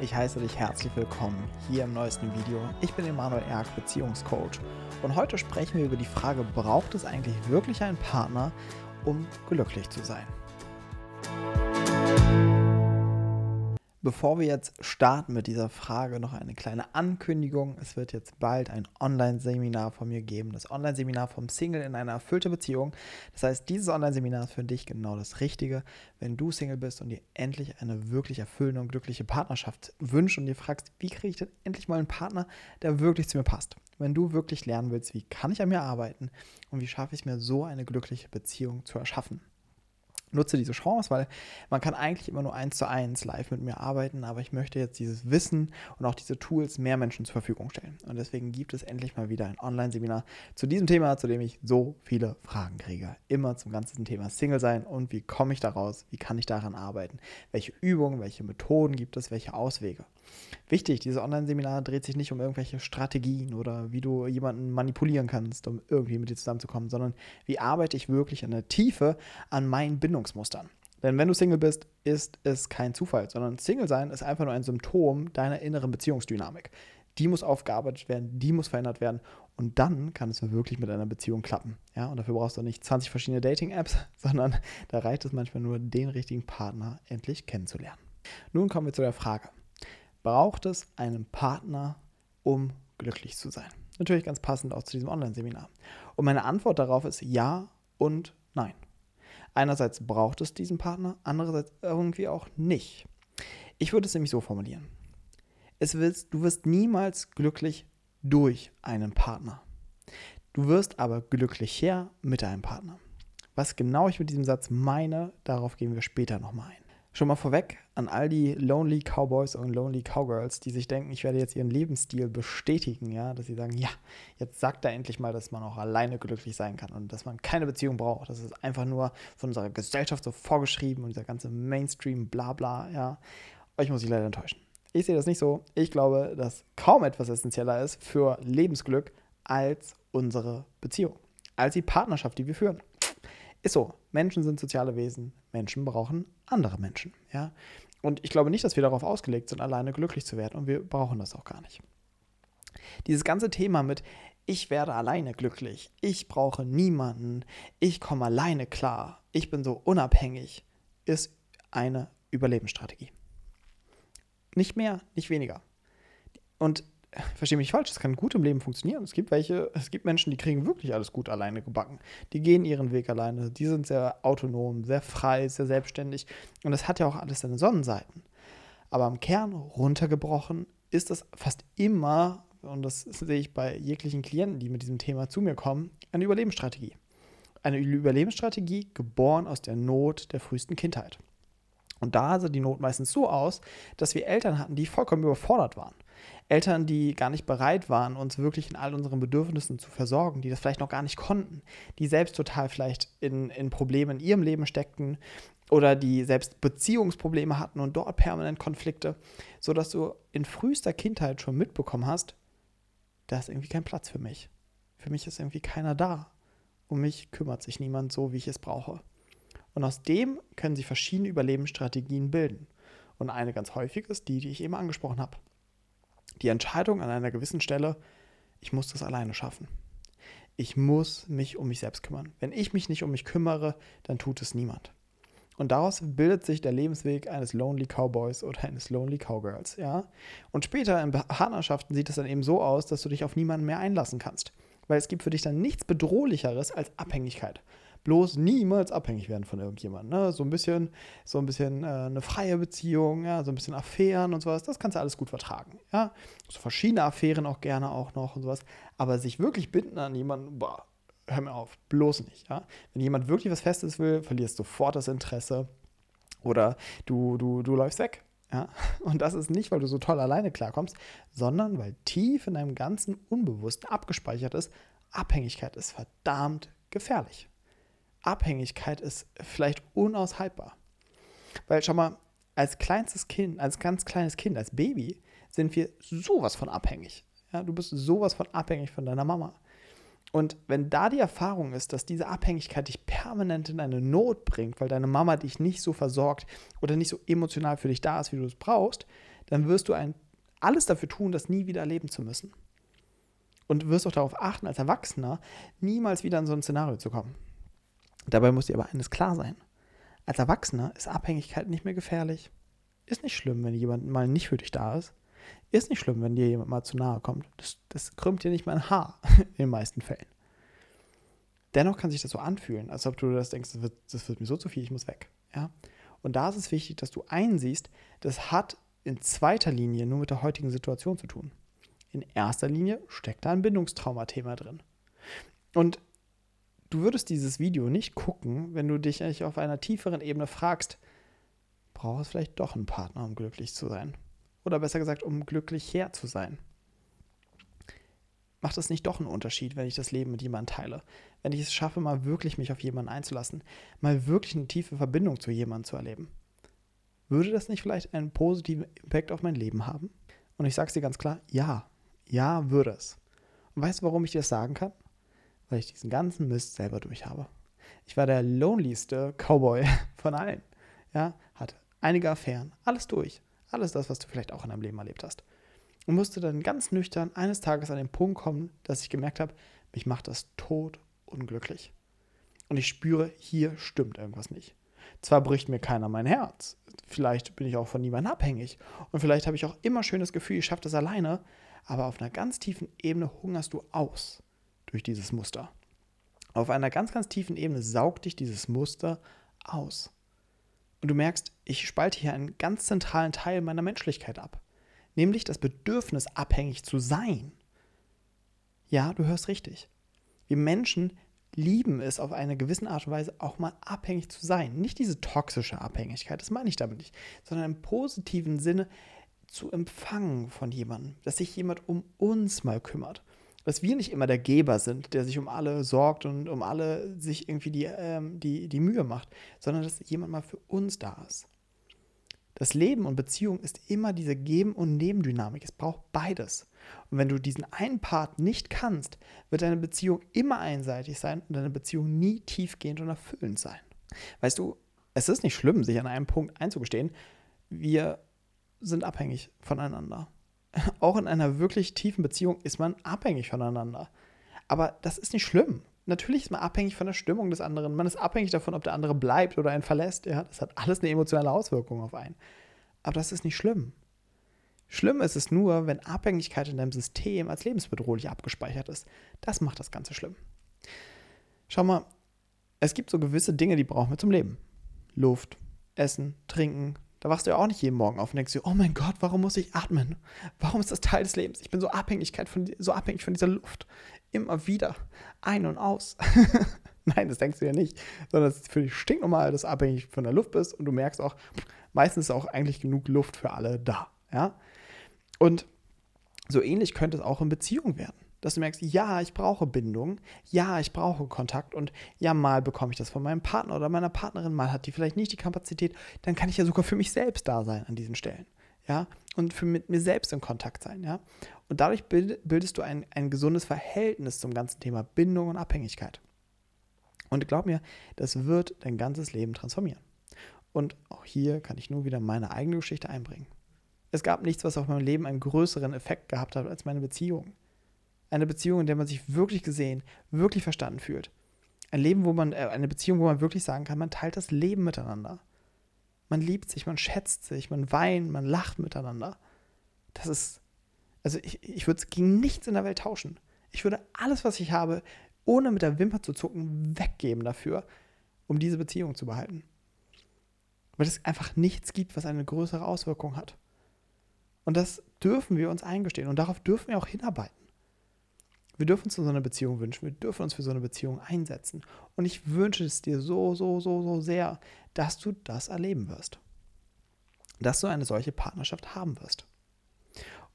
ich heiße dich herzlich willkommen hier im neuesten Video. Ich bin Emanuel Erk, Beziehungscoach und heute sprechen wir über die Frage, braucht es eigentlich wirklich einen Partner, um glücklich zu sein? Bevor wir jetzt starten mit dieser Frage, noch eine kleine Ankündigung. Es wird jetzt bald ein Online-Seminar von mir geben. Das Online-Seminar vom Single in eine erfüllte Beziehung. Das heißt, dieses Online-Seminar ist für dich genau das Richtige, wenn du Single bist und dir endlich eine wirklich erfüllende und glückliche Partnerschaft wünschst und dir fragst, wie kriege ich denn endlich mal einen Partner, der wirklich zu mir passt. Wenn du wirklich lernen willst, wie kann ich an mir arbeiten und wie schaffe ich mir so eine glückliche Beziehung zu erschaffen nutze diese Chance, weil man kann eigentlich immer nur eins zu eins live mit mir arbeiten, aber ich möchte jetzt dieses Wissen und auch diese Tools mehr Menschen zur Verfügung stellen. Und deswegen gibt es endlich mal wieder ein Online-Seminar zu diesem Thema, zu dem ich so viele Fragen kriege. Immer zum ganzen Thema Single sein und wie komme ich daraus, wie kann ich daran arbeiten, welche Übungen, welche Methoden gibt es, welche Auswege. Wichtig, dieses Online-Seminar dreht sich nicht um irgendwelche Strategien oder wie du jemanden manipulieren kannst, um irgendwie mit dir zusammenzukommen, sondern wie arbeite ich wirklich in der Tiefe an meinen Bindungsmustern. Denn wenn du Single bist, ist es kein Zufall, sondern Single sein ist einfach nur ein Symptom deiner inneren Beziehungsdynamik. Die muss aufgearbeitet werden, die muss verändert werden und dann kann es wirklich mit einer Beziehung klappen. Ja, und dafür brauchst du nicht 20 verschiedene Dating-Apps, sondern da reicht es manchmal nur, den richtigen Partner endlich kennenzulernen. Nun kommen wir zu der Frage, braucht es einen Partner, um glücklich zu sein? Natürlich ganz passend auch zu diesem Online-Seminar. Und meine Antwort darauf ist ja und nein. Einerseits braucht es diesen Partner, andererseits irgendwie auch nicht. Ich würde es nämlich so formulieren. Es willst, du wirst niemals glücklich durch einen Partner. Du wirst aber glücklicher mit einem Partner. Was genau ich mit diesem Satz meine, darauf gehen wir später nochmal ein. Schon mal vorweg an all die Lonely Cowboys und Lonely Cowgirls, die sich denken, ich werde jetzt ihren Lebensstil bestätigen, ja, dass sie sagen, ja, jetzt sagt er endlich mal, dass man auch alleine glücklich sein kann und dass man keine Beziehung braucht. Das ist einfach nur von unserer Gesellschaft so vorgeschrieben und dieser ganze Mainstream, bla bla, ja. Euch muss ich leider enttäuschen. Ich sehe das nicht so. Ich glaube, dass kaum etwas essentieller ist für Lebensglück als unsere Beziehung, als die Partnerschaft, die wir führen. Ist so. Menschen sind soziale Wesen. Menschen brauchen andere Menschen. Ja? Und ich glaube nicht, dass wir darauf ausgelegt sind, alleine glücklich zu werden. Und wir brauchen das auch gar nicht. Dieses ganze Thema mit, ich werde alleine glücklich, ich brauche niemanden, ich komme alleine klar, ich bin so unabhängig, ist eine Überlebensstrategie. Nicht mehr, nicht weniger. Und verstehe mich falsch, das kann gut im Leben funktionieren. Es gibt welche, es gibt Menschen, die kriegen wirklich alles gut alleine gebacken. Die gehen ihren Weg alleine, die sind sehr autonom, sehr frei, sehr selbstständig. Und das hat ja auch alles seine Sonnenseiten. Aber im Kern runtergebrochen ist das fast immer, und das sehe ich bei jeglichen Klienten, die mit diesem Thema zu mir kommen, eine Überlebensstrategie. Eine Überlebensstrategie geboren aus der Not der frühesten Kindheit. Und da sah die Not meistens so aus, dass wir Eltern hatten, die vollkommen überfordert waren. Eltern, die gar nicht bereit waren, uns wirklich in all unseren Bedürfnissen zu versorgen, die das vielleicht noch gar nicht konnten, die selbst total vielleicht in, in Problemen in ihrem Leben steckten oder die selbst Beziehungsprobleme hatten und dort permanent Konflikte, sodass du in frühester Kindheit schon mitbekommen hast, da ist irgendwie kein Platz für mich. Für mich ist irgendwie keiner da. Um mich kümmert sich niemand so, wie ich es brauche. Und aus dem können sich verschiedene Überlebensstrategien bilden. Und eine ganz häufig ist die, die ich eben angesprochen habe die Entscheidung an einer gewissen Stelle, ich muss das alleine schaffen. Ich muss mich um mich selbst kümmern. Wenn ich mich nicht um mich kümmere, dann tut es niemand. Und daraus bildet sich der Lebensweg eines Lonely Cowboys oder eines Lonely Cowgirls, ja. Und später in Partnerschaften sieht es dann eben so aus, dass du dich auf niemanden mehr einlassen kannst. Weil es gibt für dich dann nichts Bedrohlicheres als Abhängigkeit bloß niemals abhängig werden von irgendjemandem. Ne? So ein bisschen, so ein bisschen äh, eine freie Beziehung, ja, so ein bisschen Affären und sowas, das kannst du alles gut vertragen. Ja? So verschiedene Affären auch gerne auch noch und sowas. Aber sich wirklich binden an jemanden, boah, hör mir auf, bloß nicht. Ja? Wenn jemand wirklich was Festes will, verlierst du sofort das Interesse oder du, du, du läufst weg. Ja? Und das ist nicht, weil du so toll alleine klarkommst, sondern weil tief in deinem ganzen Unbewussten abgespeichert ist, Abhängigkeit ist verdammt gefährlich. Abhängigkeit ist vielleicht unaushaltbar. Weil schau mal, als kleinstes Kind, als ganz kleines Kind, als Baby, sind wir sowas von abhängig. Ja, du bist sowas von abhängig von deiner Mama. Und wenn da die Erfahrung ist, dass diese Abhängigkeit dich permanent in eine Not bringt, weil deine Mama dich nicht so versorgt oder nicht so emotional für dich da ist, wie du es brauchst, dann wirst du ein, alles dafür tun, das nie wieder erleben zu müssen. Und wirst auch darauf achten, als Erwachsener niemals wieder in so ein Szenario zu kommen. Dabei muss dir aber eines klar sein. Als Erwachsener ist Abhängigkeit nicht mehr gefährlich. Ist nicht schlimm, wenn jemand mal nicht für dich da ist. Ist nicht schlimm, wenn dir jemand mal zu nahe kommt. Das, das krümmt dir nicht mal ein Haar in den meisten Fällen. Dennoch kann sich das so anfühlen, als ob du das denkst, das wird, das wird mir so zu viel, ich muss weg. Ja? Und da ist es wichtig, dass du einsiehst, das hat in zweiter Linie nur mit der heutigen Situation zu tun. In erster Linie steckt da ein Bindungstraumathema drin. Und du würdest dieses Video nicht gucken, wenn du dich eigentlich auf einer tieferen Ebene fragst, brauchst du vielleicht doch einen Partner, um glücklich zu sein? Oder besser gesagt, um glücklich her zu sein? macht es nicht doch einen Unterschied, wenn ich das Leben mit jemandem teile? Wenn ich es schaffe, mal wirklich mich auf jemanden einzulassen, mal wirklich eine tiefe Verbindung zu jemandem zu erleben? Würde das nicht vielleicht einen positiven Impact auf mein Leben haben? Und ich sage es dir ganz klar, ja, ja, würde es. Und weißt du, warum ich dir das sagen kann? Weil ich diesen ganzen Mist selber durch habe. Ich war der lonelyste Cowboy von allen. Ja, hatte einige Affären, alles durch. Alles das, was du vielleicht auch in deinem Leben erlebt hast und musste dann ganz nüchtern eines Tages an den Punkt kommen, dass ich gemerkt habe, mich macht das tot unglücklich. Und ich spüre, hier stimmt irgendwas nicht. Zwar bricht mir keiner mein Herz, vielleicht bin ich auch von niemandem abhängig und vielleicht habe ich auch immer schön das Gefühl, ich schaffe das alleine, aber auf einer ganz tiefen Ebene hungerst du aus durch dieses Muster. Auf einer ganz, ganz tiefen Ebene saugt dich dieses Muster aus. Und du merkst, ich spalte hier einen ganz zentralen Teil meiner Menschlichkeit ab nämlich das Bedürfnis, abhängig zu sein. Ja, du hörst richtig. Wir Menschen lieben es auf eine gewisse Art und Weise auch mal abhängig zu sein. Nicht diese toxische Abhängigkeit, das meine ich damit nicht, sondern im positiven Sinne zu empfangen von jemandem, dass sich jemand um uns mal kümmert. Dass wir nicht immer der Geber sind, der sich um alle sorgt und um alle sich irgendwie die, ähm, die, die Mühe macht, sondern dass jemand mal für uns da ist. Das Leben und Beziehung ist immer diese Geben- und Nebendynamik. Es braucht beides. Und wenn du diesen einen Part nicht kannst, wird deine Beziehung immer einseitig sein und deine Beziehung nie tiefgehend und erfüllend sein. Weißt du, es ist nicht schlimm, sich an einem Punkt einzugestehen. Wir sind abhängig voneinander. Auch in einer wirklich tiefen Beziehung ist man abhängig voneinander. Aber das ist nicht schlimm natürlich ist man abhängig von der Stimmung des anderen. Man ist abhängig davon, ob der andere bleibt oder einen verlässt. Ja, das hat alles eine emotionale Auswirkung auf einen. Aber das ist nicht schlimm. Schlimm ist es nur, wenn Abhängigkeit in deinem System als lebensbedrohlich abgespeichert ist. Das macht das Ganze schlimm. Schau mal, es gibt so gewisse Dinge, die brauchen wir zum Leben. Luft, Essen, Trinken. Da wachst du ja auch nicht jeden Morgen auf und denkst dir, oh mein Gott, warum muss ich atmen? Warum ist das Teil des Lebens? Ich bin so, Abhängigkeit von, so abhängig von dieser Luft immer wieder ein und aus. Nein, das denkst du ja nicht, sondern es ist für dich stinknormal, dass du abhängig von der Luft bist und du merkst auch, meistens ist auch eigentlich genug Luft für alle da. Ja? Und so ähnlich könnte es auch in Beziehungen werden. Dass du merkst, ja, ich brauche Bindung, ja, ich brauche Kontakt und ja, mal bekomme ich das von meinem Partner oder meiner Partnerin, mal hat die vielleicht nicht die Kapazität, dann kann ich ja sogar für mich selbst da sein an diesen Stellen ja, und für mit mir selbst in Kontakt sein, ja. Und dadurch bildest du ein, ein gesundes Verhältnis zum ganzen Thema Bindung und Abhängigkeit. Und glaub mir, das wird dein ganzes Leben transformieren. Und auch hier kann ich nur wieder meine eigene Geschichte einbringen. Es gab nichts, was auf meinem Leben einen größeren Effekt gehabt hat als meine Beziehung. Eine Beziehung, in der man sich wirklich gesehen, wirklich verstanden fühlt. Ein Leben, wo man, äh, eine Beziehung, wo man wirklich sagen kann, man teilt das Leben miteinander. Man liebt sich, man schätzt sich, man weint, man lacht miteinander. Das ist, also ich, ich würde es gegen nichts in der Welt tauschen. Ich würde alles, was ich habe, ohne mit der Wimper zu zucken, weggeben dafür, um diese Beziehung zu behalten. Weil es einfach nichts gibt, was eine größere Auswirkung hat. Und das dürfen wir uns eingestehen und darauf dürfen wir auch hinarbeiten. Wir dürfen uns so eine Beziehung wünschen, wir dürfen uns für so eine Beziehung einsetzen. Und ich wünsche es dir so, so, so, so sehr, dass du das erleben wirst. Dass du eine solche Partnerschaft haben wirst.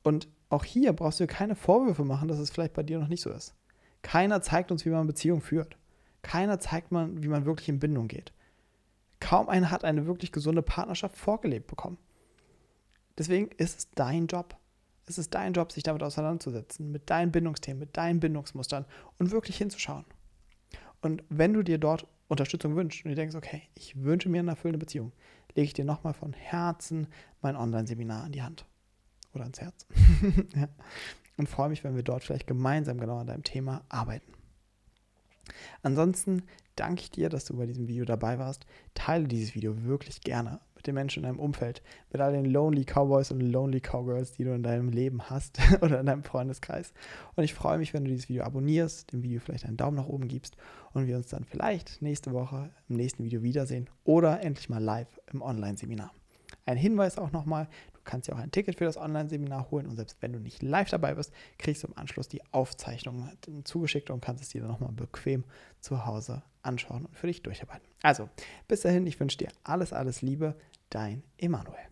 Und auch hier brauchst du dir keine Vorwürfe machen, dass es vielleicht bei dir noch nicht so ist. Keiner zeigt uns, wie man Beziehung führt. Keiner zeigt man, wie man wirklich in Bindung geht. Kaum einer hat eine wirklich gesunde Partnerschaft vorgelebt bekommen. Deswegen ist es dein Job, es ist dein Job, sich damit auseinanderzusetzen, mit deinen Bindungsthemen, mit deinen Bindungsmustern und wirklich hinzuschauen. Und wenn du dir dort Unterstützung wünschst und du denkst, okay, ich wünsche mir eine erfüllende Beziehung, lege ich dir nochmal von Herzen mein Online-Seminar an die Hand. oder ans Herz. ja. Und freue mich, wenn wir dort vielleicht gemeinsam genau an deinem Thema arbeiten. Ansonsten danke ich dir, dass du bei diesem Video dabei warst. Teile dieses Video wirklich gerne den Menschen in deinem Umfeld, mit all den Lonely Cowboys und Lonely Cowgirls, die du in deinem Leben hast oder in deinem Freundeskreis. Und ich freue mich, wenn du dieses Video abonnierst, dem Video vielleicht einen Daumen nach oben gibst und wir uns dann vielleicht nächste Woche im nächsten Video wiedersehen oder endlich mal live im Online-Seminar. Ein Hinweis auch nochmal, du kannst dir auch ein Ticket für das Online-Seminar holen und selbst wenn du nicht live dabei bist, kriegst du im Anschluss die Aufzeichnung zugeschickt und kannst es dir dann nochmal bequem zu Hause anschauen und für dich durcharbeiten. Also, bis dahin, ich wünsche dir alles, alles Liebe, dein Emanuel.